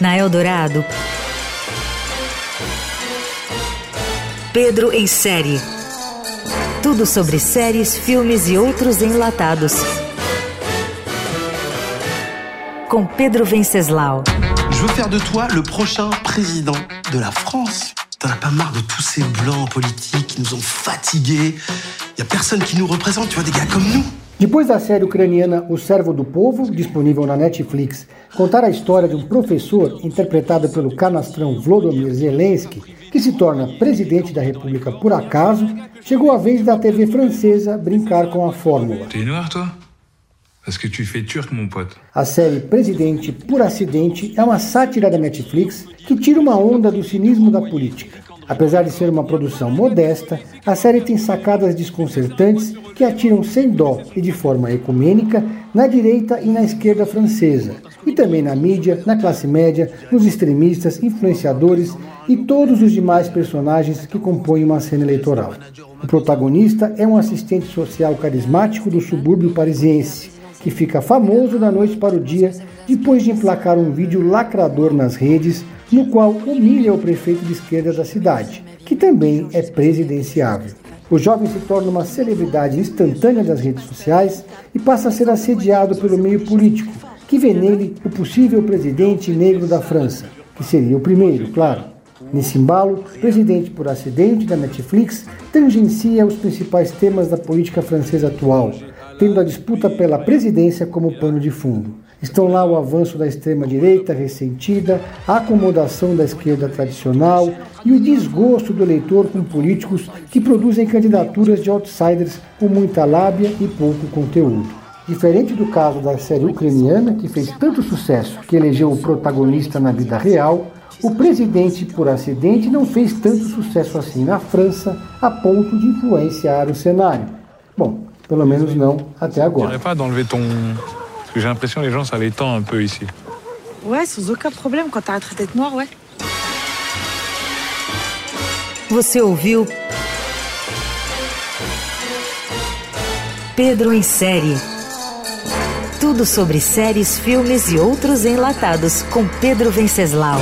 Na Eldorado, Pedro em série. Tudo sobre séries, filmes e outros enlatados. Com Pedro Venceslau. Je veux faire de toi le prochain président de la France. T'en as pas marre de tous ces blancs politiques qui nous ont fatigués. Y a personne qui nous représente, tu vois, des gars comme nous. Depois da série ucraniana O Servo do Povo, disponível na Netflix, contar a história de um professor interpretado pelo canastrão Volodymyr Zelensky, que se torna presidente da República por acaso, chegou a vez da TV francesa brincar com a fórmula. A série Presidente por Acidente é uma sátira da Netflix que tira uma onda do cinismo da política. Apesar de ser uma produção modesta, a série tem sacadas desconcertantes que atiram sem dó e de forma ecumênica na direita e na esquerda francesa, e também na mídia, na classe média, nos extremistas, influenciadores e todos os demais personagens que compõem uma cena eleitoral. O protagonista é um assistente social carismático do subúrbio parisiense, que fica famoso da noite para o dia depois de emplacar um vídeo lacrador nas redes no qual humilha o prefeito de esquerda da cidade, que também é presidenciável. O jovem se torna uma celebridade instantânea das redes sociais e passa a ser assediado pelo meio político, que vê nele o possível presidente negro da França, que seria o primeiro, claro. Nesse embalo, Presidente por Acidente da Netflix tangencia os principais temas da política francesa atual, tendo a disputa pela presidência como pano de fundo. Estão lá o avanço da extrema-direita ressentida, a acomodação da esquerda tradicional e o desgosto do eleitor com políticos que produzem candidaturas de outsiders com muita lábia e pouco conteúdo. Diferente do caso da série ucraniana, que fez tanto sucesso que elegeu o protagonista na vida real, o presidente por acidente não fez tanto sucesso assim na França a ponto de influenciar o cenário. Bom, pelo menos não até agora. Que j'ai l'impression que les gens, ça les tend un peu ici. Ouais, sans aucun problème quand t'arrêtes d'être noir, ouais. Você ouviu Pedro em série. Tudo sobre séries, filmes e outros enlatados com Pedro Venceslau.